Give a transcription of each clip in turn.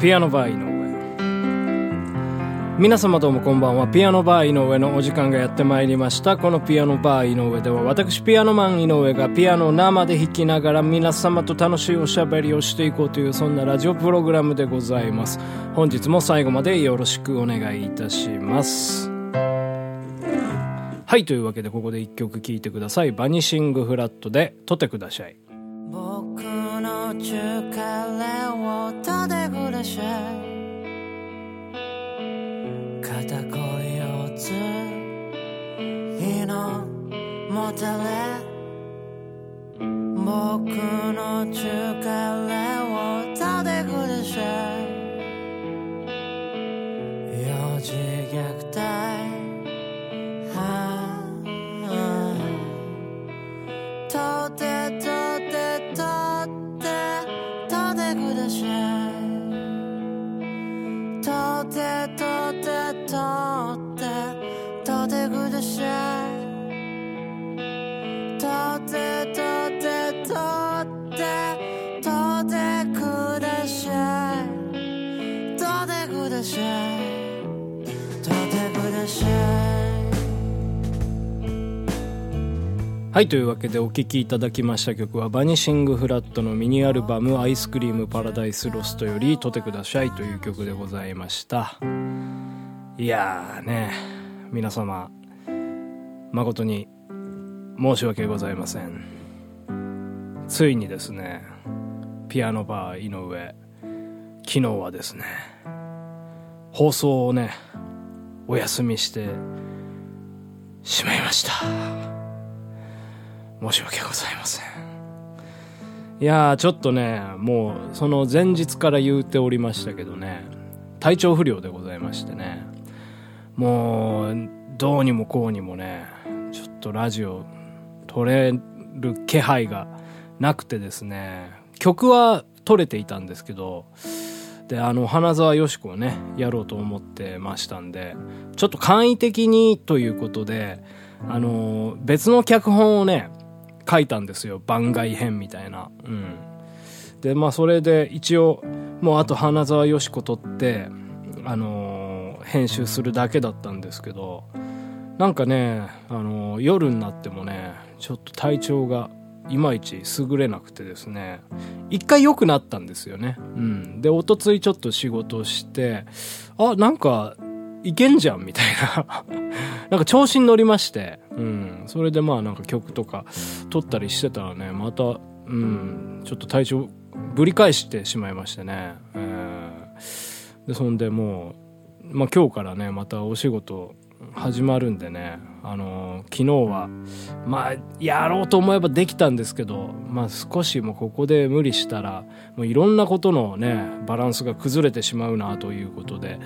ピアノバー井上。皆様どうもこんばんは。ピアノバー井上のお時間がやってまいりました。このピアノバー井上では私ピアノマン井上がピアノを生で弾きながら皆様と楽しいおしゃべりをしていこうというそんなラジオプログラムでございます。本日も最後までよろしくお願いいたします。はいというわけでここで一曲聴いてください。バニシングフラットで「とってください」僕の力をたでぐらし肩こよつ日のもたれ僕の力をはいというわけでお聴きいただきました曲はバニシングフラットのミニアルバム「アイスクリームパラダイスロスト」より「とてください」という曲でございました。いやーね皆様誠に申し訳ございません。ついにですねピアノバー井上昨日はですね放送をねお休みしてしまいました。申し訳ございません。いやちょっとねもうその前日から言うておりましたけどね体調不良でございましてねもうどうにもこうにもねちょっとラジオ撮れる気配がなくてですね曲は撮れていたんですけどであの花澤よし子をねやろうと思ってましたんでちょっと簡易的にということであの別の脚本をね書いたんですよ番外編みたいなうんでまあそれで一応もうあと花澤よし子撮ってあの編集するだけだったんですけどなんかね、あの夜になってもねちょっと体調がいまいち優れなくてですね。一回良くなったんですよね。うん。でおとついちょっと仕事してあなんかいけんじゃんみたいな。なんか調子に乗りまして、うん。それでまあなんか曲とか撮ったりしてたらね、また、うん、ちょっと体調ぶり返してしまいましてね。えー。で、そんでもう、まあ今日からね、またお仕事始まるんでね、あの昨日は、まあ、やろうと思えばできたんですけど、まあ少しもうここで無理したら、もういろんなことのね、バランスが崩れてしまうなということで、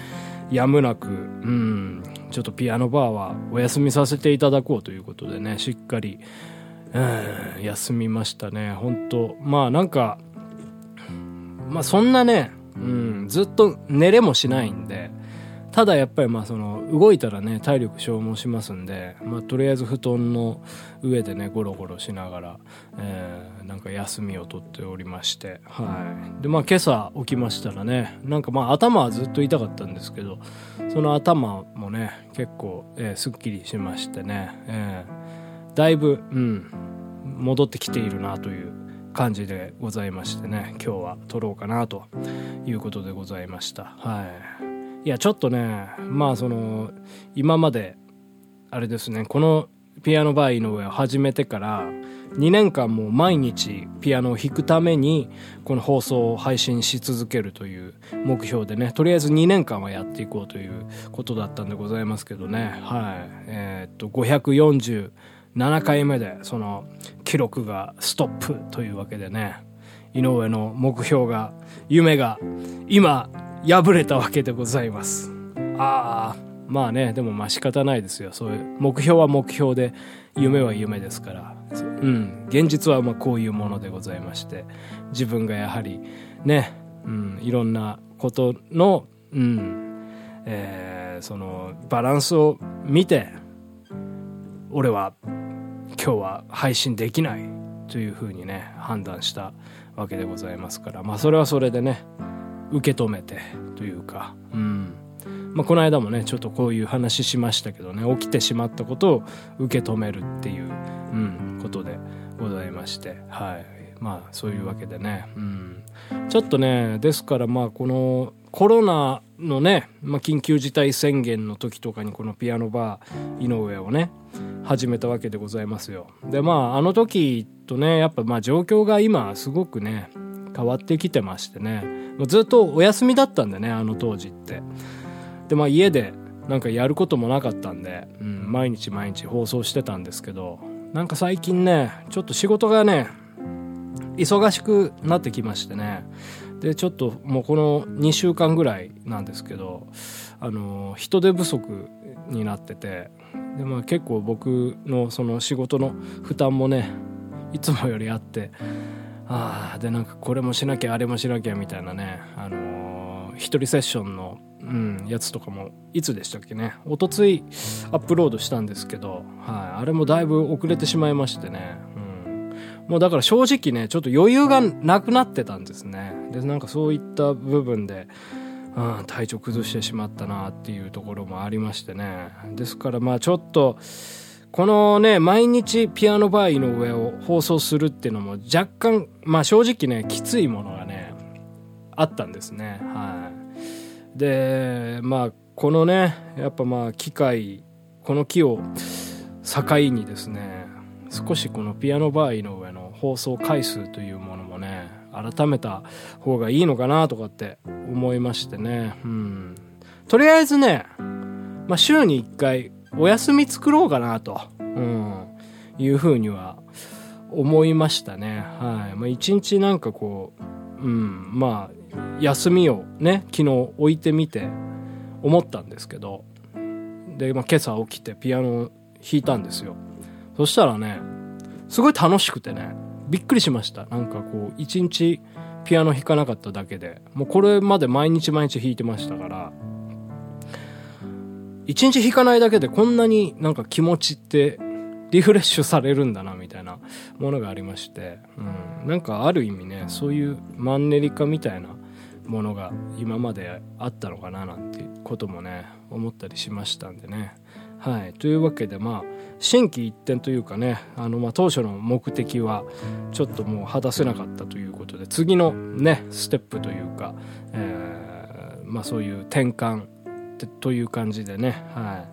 やむなく、うん、ちょっとピアノバーはお休みさせていただこうということでね、しっかり、うん、休みましたね。本当まあなんか、まあそんなね、うん、ずっと寝れもしないんで、ただやっぱりまあその動いたらね体力消耗しますんで、まあ、とりあえず布団の上でねゴロゴロしながら、えーなんか休みをとっておりましてはい。でまあ今朝起きましたらねなんかまあ頭はずっと痛かったんですけどその頭もね結構、えーすっきりしましてね、えーだいぶうん戻ってきているなという感じでございましてね今日は撮ろうかなということでございました。はい。いやちょっとねまあその今まであれですねこのピアノバー井上を始めてから2年間も毎日ピアノを弾くためにこの放送を配信し続けるという目標でねとりあえず2年間はやっていこうということだったんでございますけどね。はい。えーっと547回目でその記録がストップというわけでね井上の目標が夢が今破れたわけでございます。ああまあねでもまあ仕方ないですよ。そういう目標は目標で夢は夢ですから。うん。現実はまあこういうものでございまして。自分がやはりね、うん、いろんなことのうんえーそのバランスを見て俺は今日は配信できないというふうにね判断したわけでございますから。まあそれはそれでね受け止めてというか、うん。まあ、この間もねちょっとこういう話しましたけどね。起きてしまったことを受け止めるっていう、うん、ことでございまして。はい。まあそういうわけでね、うん、ちょっとねですからまあこのコロナのね、まあ、緊急事態宣言の時とかにこのピアノバー井上をね始めたわけでございますよ。でまああの時とねやっぱまあ状況が今すごくね変わってきてましてね。ずっとお休みだったんでねあの当時って。でまあ家でなんかやることもなかったんで、うん、毎日毎日放送してたんですけどなんか最近ねちょっと仕事がね忙しくなってきましてね。でちょっともうこの2週間ぐらいなんですけどあの人手不足になっててで、まあ、結構僕のその仕事の負担もねいつもよりあってああでなんかこれもしなきゃあれもしなきゃみたいなね。あの一人セッションのうん、やつとかもいつでしたっけね。おとついアップロードしたんですけど、はい、あれもだいぶ遅れてしまいましてね、うん、もうだから正直ねちょっと余裕がなくなってたんですね。でなんかそういった部分で、うん、体調崩してしまったなっていうところもありましてね。ですからまあちょっとこのね毎日ピアノバーイの上を放送するっていうのも若干まあ正直ねきついものがねあったんですね。はい。でまあこのねやっぱまあ機械この木を境にですね少しこのピアノバー井上の放送回数というものもね改めた方がいいのかなとかって思いましてね。うん。とりあえずね、まあ、週に1回お休み作ろうかなと、うん、いうふうには思いましたね。はい、まあ、一日なんかこううん。まあ休みをね昨日置いてみて思ったんですけど。で、まあ、今朝起きてピアノ弾いたんですよ。そしたらねすごい楽しくてねびっくりしました。なんかこう一日ピアノ弾かなかっただけで。もうこれまで毎日毎日弾いてましたから。一日弾かないだけでこんなになんか気持ちってリフレッシュされるんだなみたいなものがありまして、うん、なんかある意味ねそういうマンネリ化みたいなものが今まであったのかななんてこともね思ったりしましたんでね。はい、というわけでまあ心機一転というかねあのまあ当初の目的はちょっともう果たせなかったということで次のねステップというか、えー、まあ、そういう転換という感じでね、は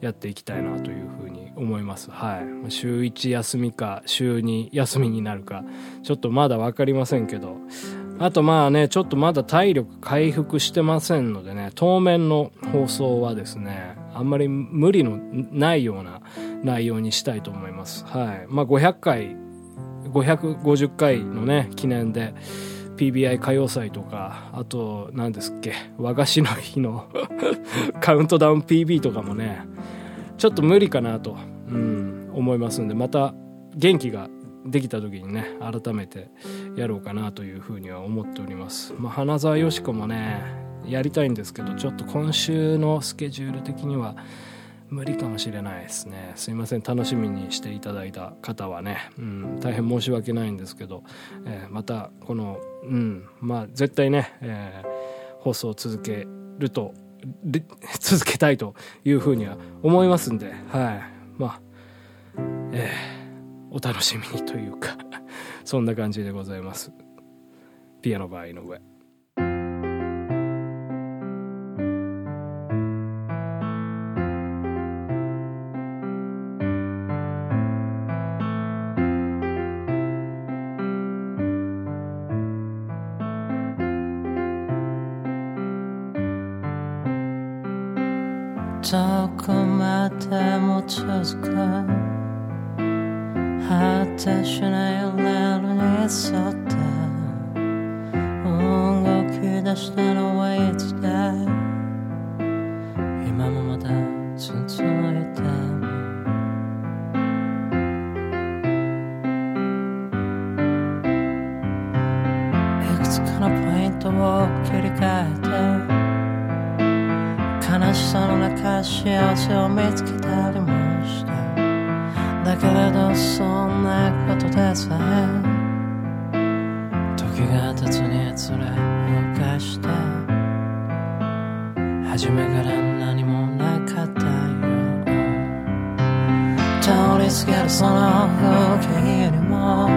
い、やっていきたいなというふうに思います。はい、週1休みか週2休みになるかちょっとまだ分かりませんけどあとまあね、ちょっとまだ体力回復してませんのでね、当面の放送はですね、あんまり無理のないような内容にしたいと思います。はい。まあ500回、550回のね、記念で、PBI 歌謡祭とか、あと、何ですっけ、和菓子の日の カウントダウン PB とかもね、ちょっと無理かなと、うん、思いますんで、また元気ができた時にね改めてやろうかなというふうには思っております、まあ、花澤よし子もねやりたいんですけどちょっと今週のスケジュール的には無理かもしれないですね。すいません楽しみにしていただいた方はね、うん、大変申し訳ないんですけど、えー、またこのうん。まあ絶対ね、えー、放送を続けると 続けたいというふうには思いますんではい。まあえーお楽しみにというか そんな感じでございます。ピアノ場合の上。どこまでも続く果てしないレールに沿って動き出したのはいつだ今もまだ続いて悲しさの中幸せを見つけたりもだけれどそんなことでさえ時が経つにつれ動かして初めから何もなかったよ通り過ぎるその風景にも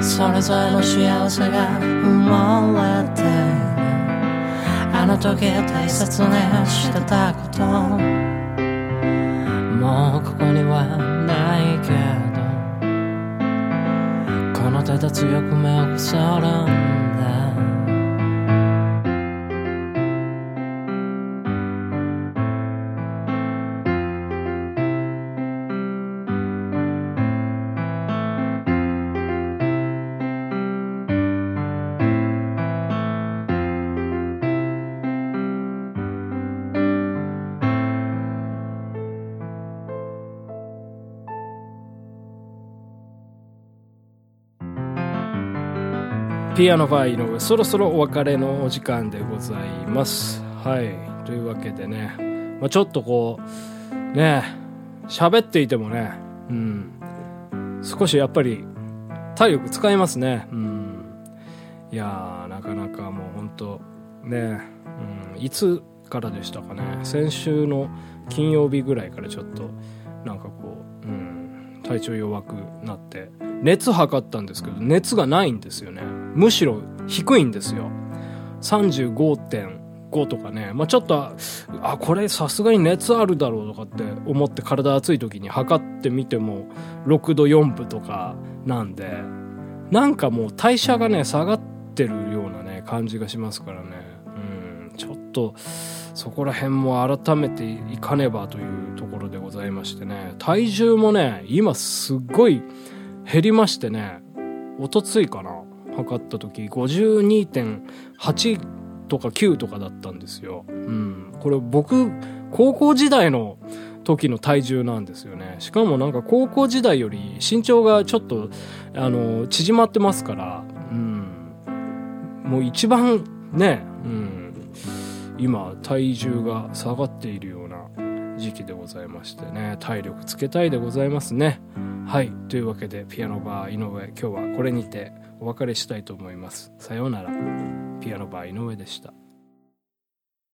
それぞれの幸せが生まれてるの時大切にしてたこと。もうここにはないけど。この手で強く目をこそる。ピアノバー井上そろそろお別れのお時間でございます。はい。というわけでね、まあ、ちょっとこうね喋っていてもねうん。少しやっぱり体力使いますね。うん。いやーなかなかもう本当ね、うん、いつからでしたかね。先週の金曜日ぐらいからちょっとなんかこう、うん、体調弱くなって熱測ったんですけど熱がないんですよね。むしろ低いんですよ。35.5とかね、まあ、ちょっとあこれさすがに熱あるだろうとかって思って体熱い時に測ってみても6度4分とかなんでなんかもう代謝がね下がってるようなね感じがしますからね。うん。ちょっとそこら辺も改めていかねばというところでございましてね。体重もね今すっごい減りましてね。おとついかな。測った時52.8とか9とかだったんですよ。うん。これ僕、高校時代の時の体重なんですよね。しかもなんか高校時代より身長がちょっと、あの、縮まってますから、うん。もう一番ね、うん。今、体重が下がっているような時期でございましてね、体力つけたいでございますね。はい。というわけで、ピアノバー井上、今日はこれにてお別れしたいと思います。さようなら。ピアノバー井上でした。